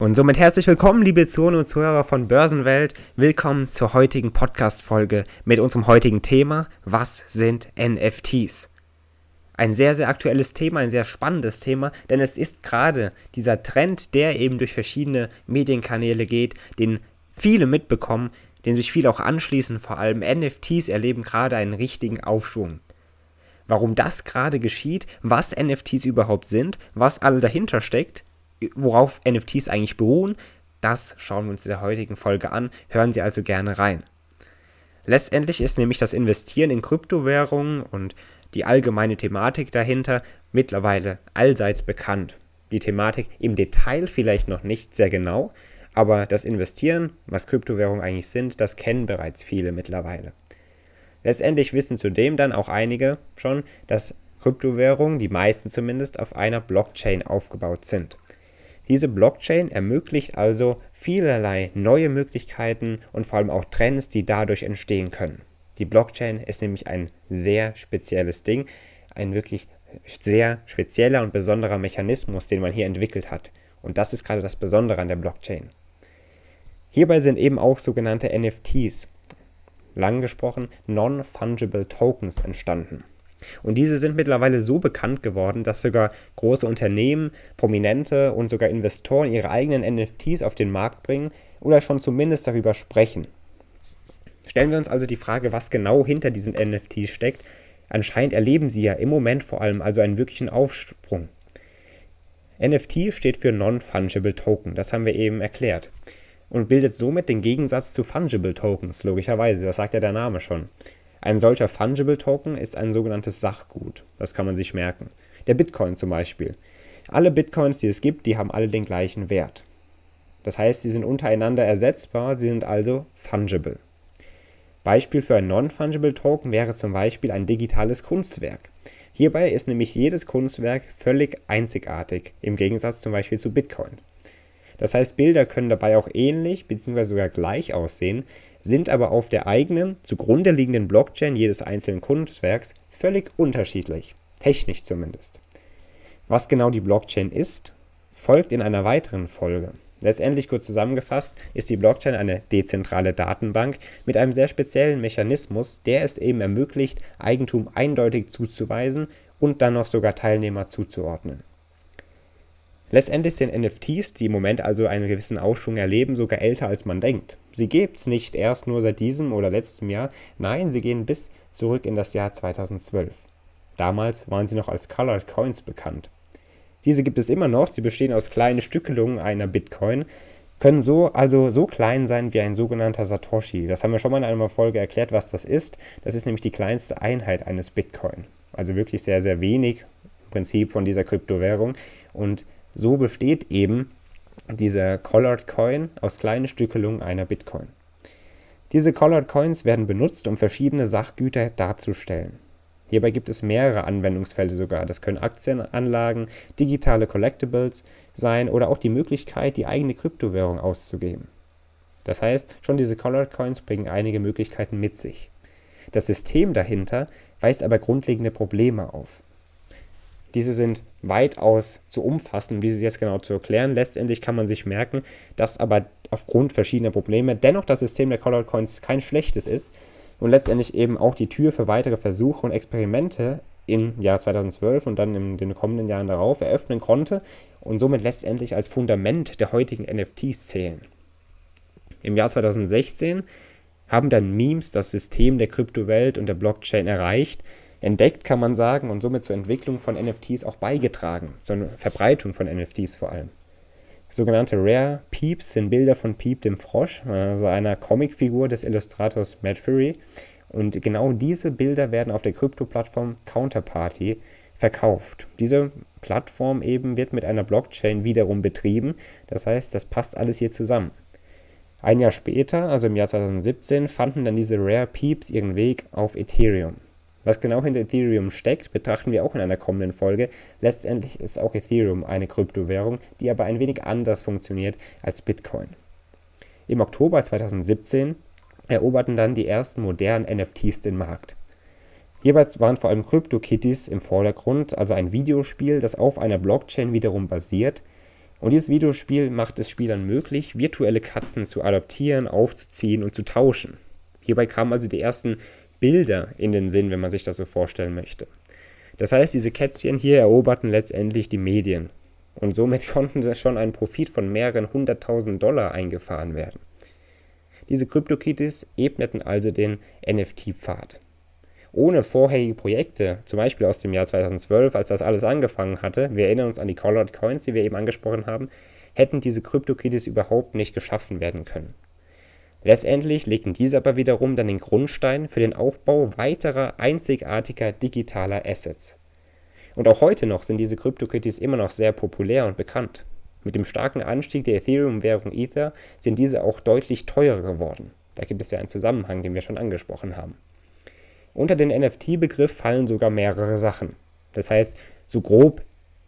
Und somit herzlich willkommen, liebe Zuhörer und Zuhörer von Börsenwelt. Willkommen zur heutigen Podcast-Folge mit unserem heutigen Thema. Was sind NFTs? Ein sehr, sehr aktuelles Thema, ein sehr spannendes Thema, denn es ist gerade dieser Trend, der eben durch verschiedene Medienkanäle geht, den viele mitbekommen, den sich viele auch anschließen. Vor allem NFTs erleben gerade einen richtigen Aufschwung. Warum das gerade geschieht, was NFTs überhaupt sind, was alle dahinter steckt, worauf NFTs eigentlich beruhen, das schauen wir uns in der heutigen Folge an. Hören Sie also gerne rein. Letztendlich ist nämlich das Investieren in Kryptowährungen und die allgemeine Thematik dahinter mittlerweile allseits bekannt. Die Thematik im Detail vielleicht noch nicht sehr genau, aber das Investieren, was Kryptowährungen eigentlich sind, das kennen bereits viele mittlerweile. Letztendlich wissen zudem dann auch einige schon, dass Kryptowährungen, die meisten zumindest, auf einer Blockchain aufgebaut sind. Diese Blockchain ermöglicht also vielerlei neue Möglichkeiten und vor allem auch Trends, die dadurch entstehen können. Die Blockchain ist nämlich ein sehr spezielles Ding, ein wirklich sehr spezieller und besonderer Mechanismus, den man hier entwickelt hat. Und das ist gerade das Besondere an der Blockchain. Hierbei sind eben auch sogenannte NFTs, lang gesprochen Non-Fungible Tokens, entstanden. Und diese sind mittlerweile so bekannt geworden, dass sogar große Unternehmen, Prominente und sogar Investoren ihre eigenen NFTs auf den Markt bringen oder schon zumindest darüber sprechen. Stellen wir uns also die Frage, was genau hinter diesen NFTs steckt. Anscheinend erleben sie ja im Moment vor allem also einen wirklichen Aufsprung. NFT steht für Non-Fungible Token, das haben wir eben erklärt. Und bildet somit den Gegensatz zu Fungible Tokens, logischerweise, das sagt ja der Name schon. Ein solcher Fungible Token ist ein sogenanntes Sachgut. Das kann man sich merken. Der Bitcoin zum Beispiel. Alle Bitcoins, die es gibt, die haben alle den gleichen Wert. Das heißt, sie sind untereinander ersetzbar, sie sind also fungible. Beispiel für ein Non-Fungible Token wäre zum Beispiel ein digitales Kunstwerk. Hierbei ist nämlich jedes Kunstwerk völlig einzigartig, im Gegensatz zum Beispiel zu Bitcoin. Das heißt, Bilder können dabei auch ähnlich bzw. sogar gleich aussehen, sind aber auf der eigenen, zugrunde liegenden Blockchain jedes einzelnen Kunstwerks völlig unterschiedlich, technisch zumindest. Was genau die Blockchain ist, folgt in einer weiteren Folge. Letztendlich kurz zusammengefasst ist die Blockchain eine dezentrale Datenbank mit einem sehr speziellen Mechanismus, der es eben ermöglicht, Eigentum eindeutig zuzuweisen und dann noch sogar Teilnehmer zuzuordnen. Letztendlich sind NFTs, die im Moment also einen gewissen Aufschwung erleben, sogar älter als man denkt. Sie gibt es nicht erst nur seit diesem oder letztem Jahr, nein, sie gehen bis zurück in das Jahr 2012. Damals waren sie noch als Colored Coins bekannt. Diese gibt es immer noch, sie bestehen aus kleinen Stückelungen einer Bitcoin, können so also so klein sein wie ein sogenannter Satoshi. Das haben wir schon mal in einer Folge erklärt, was das ist. Das ist nämlich die kleinste Einheit eines Bitcoin. Also wirklich sehr, sehr wenig im Prinzip von dieser Kryptowährung. Und so besteht eben dieser Colored Coin aus kleinen Stückelungen einer Bitcoin. Diese Colored Coins werden benutzt, um verschiedene Sachgüter darzustellen. Hierbei gibt es mehrere Anwendungsfälle sogar. Das können Aktienanlagen, digitale Collectibles sein oder auch die Möglichkeit, die eigene Kryptowährung auszugeben. Das heißt, schon diese Colored Coins bringen einige Möglichkeiten mit sich. Das System dahinter weist aber grundlegende Probleme auf. Diese sind weitaus zu umfassen, wie sie jetzt genau zu erklären. Letztendlich kann man sich merken, dass aber aufgrund verschiedener Probleme dennoch das System der Colored Coins kein schlechtes ist und letztendlich eben auch die Tür für weitere Versuche und Experimente im Jahr 2012 und dann in den kommenden Jahren darauf eröffnen konnte und somit letztendlich als Fundament der heutigen NFTs zählen. Im Jahr 2016 haben dann Memes das System der Kryptowelt und der Blockchain erreicht, entdeckt, kann man sagen, und somit zur Entwicklung von NFTs auch beigetragen, zur Verbreitung von NFTs vor allem. Sogenannte Rare Peeps sind Bilder von Peep dem Frosch, also einer Comicfigur des Illustrators Matt Fury. Und genau diese Bilder werden auf der Krypto-Plattform Counterparty verkauft. Diese Plattform eben wird mit einer Blockchain wiederum betrieben. Das heißt, das passt alles hier zusammen. Ein Jahr später, also im Jahr 2017, fanden dann diese Rare Peeps ihren Weg auf Ethereum. Was genau hinter Ethereum steckt, betrachten wir auch in einer kommenden Folge. Letztendlich ist auch Ethereum eine Kryptowährung, die aber ein wenig anders funktioniert als Bitcoin. Im Oktober 2017 eroberten dann die ersten modernen NFTs den Markt. Hierbei waren vor allem CryptoKitties im Vordergrund, also ein Videospiel, das auf einer Blockchain wiederum basiert. Und dieses Videospiel macht es Spielern möglich, virtuelle Katzen zu adoptieren, aufzuziehen und zu tauschen. Hierbei kamen also die ersten Bilder in den Sinn, wenn man sich das so vorstellen möchte. Das heißt, diese Kätzchen hier eroberten letztendlich die Medien. Und somit konnten schon ein Profit von mehreren hunderttausend Dollar eingefahren werden. Diese CryptoKitties ebneten also den NFT-Pfad. Ohne vorherige Projekte, zum Beispiel aus dem Jahr 2012, als das alles angefangen hatte, wir erinnern uns an die Colored Coins, die wir eben angesprochen haben, hätten diese CryptoKitties überhaupt nicht geschaffen werden können. Letztendlich legten diese aber wiederum dann den Grundstein für den Aufbau weiterer einzigartiger digitaler Assets. Und auch heute noch sind diese CryptoKitties immer noch sehr populär und bekannt. Mit dem starken Anstieg der Ethereum-Währung Ether sind diese auch deutlich teurer geworden. Da gibt es ja einen Zusammenhang, den wir schon angesprochen haben. Unter den NFT-Begriff fallen sogar mehrere Sachen. Das heißt, so grob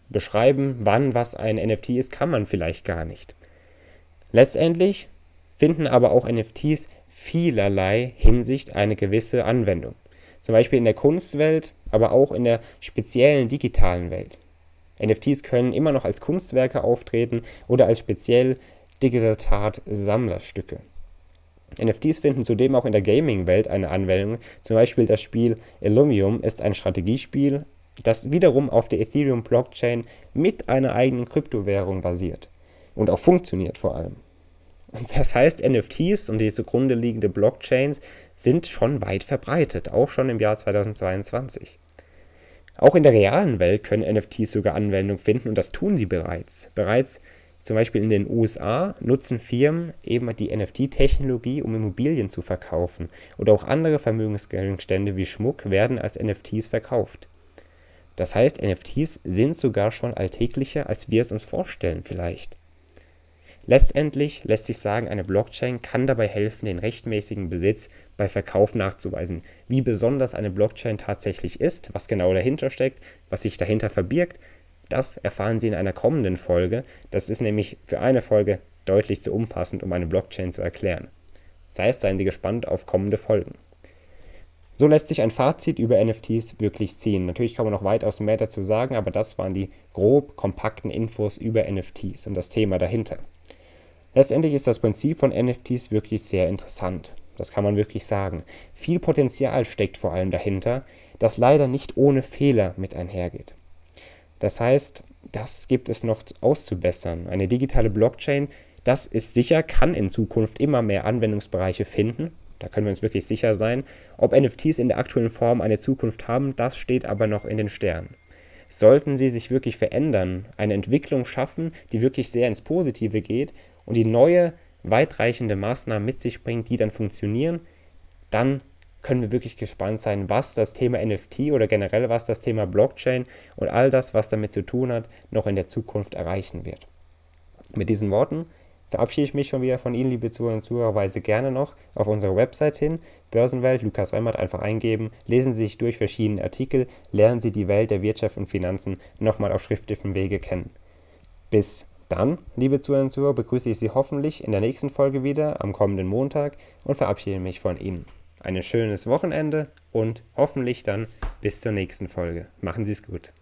beschreiben, wann was ein NFT ist, kann man vielleicht gar nicht. Letztendlich finden aber auch NFTs vielerlei Hinsicht eine gewisse Anwendung. Zum Beispiel in der Kunstwelt, aber auch in der speziellen digitalen Welt. NFTs können immer noch als Kunstwerke auftreten oder als speziell Digital Sammlerstücke. NFTs finden zudem auch in der Gaming-Welt eine Anwendung. Zum Beispiel das Spiel Illumium ist ein Strategiespiel, das wiederum auf der Ethereum-Blockchain mit einer eigenen Kryptowährung basiert und auch funktioniert vor allem. Und das heißt, NFTs und die zugrunde liegende Blockchains sind schon weit verbreitet, auch schon im Jahr 2022. Auch in der realen Welt können NFTs sogar Anwendung finden und das tun sie bereits. Bereits zum Beispiel in den USA nutzen Firmen eben die NFT-Technologie, um Immobilien zu verkaufen. Oder auch andere Vermögensgegenstände wie Schmuck werden als NFTs verkauft. Das heißt, NFTs sind sogar schon alltäglicher, als wir es uns vorstellen vielleicht. Letztendlich lässt sich sagen, eine Blockchain kann dabei helfen, den rechtmäßigen Besitz bei Verkauf nachzuweisen. Wie besonders eine Blockchain tatsächlich ist, was genau dahinter steckt, was sich dahinter verbirgt, das erfahren Sie in einer kommenden Folge. Das ist nämlich für eine Folge deutlich zu umfassend, um eine Blockchain zu erklären. Das heißt, seien Sie gespannt auf kommende Folgen. So lässt sich ein Fazit über NFTs wirklich ziehen. Natürlich kann man noch weitaus mehr dazu sagen, aber das waren die grob kompakten Infos über NFTs und das Thema dahinter. Letztendlich ist das Prinzip von NFTs wirklich sehr interessant. Das kann man wirklich sagen. Viel Potenzial steckt vor allem dahinter, das leider nicht ohne Fehler mit einhergeht. Das heißt, das gibt es noch auszubessern. Eine digitale Blockchain, das ist sicher, kann in Zukunft immer mehr Anwendungsbereiche finden. Da können wir uns wirklich sicher sein. Ob NFTs in der aktuellen Form eine Zukunft haben, das steht aber noch in den Sternen. Sollten sie sich wirklich verändern, eine Entwicklung schaffen, die wirklich sehr ins Positive geht und die neue, weitreichende Maßnahmen mit sich bringt, die dann funktionieren, dann können wir wirklich gespannt sein, was das Thema NFT oder generell was das Thema Blockchain und all das, was damit zu tun hat, noch in der Zukunft erreichen wird. Mit diesen Worten verabschiede ich mich schon wieder von Ihnen, liebe Zuhörer und Zuhörer, weise gerne noch auf unsere Website hin, Börsenwelt, Lukas Remmert einfach eingeben, lesen Sie sich durch verschiedene Artikel, lernen Sie die Welt der Wirtschaft und Finanzen nochmal auf schriftlichem Wege kennen. Bis dann, liebe Zuhörer und Zuhörer, begrüße ich Sie hoffentlich in der nächsten Folge wieder am kommenden Montag und verabschiede mich von Ihnen. Ein schönes Wochenende und hoffentlich dann bis zur nächsten Folge. Machen Sie es gut.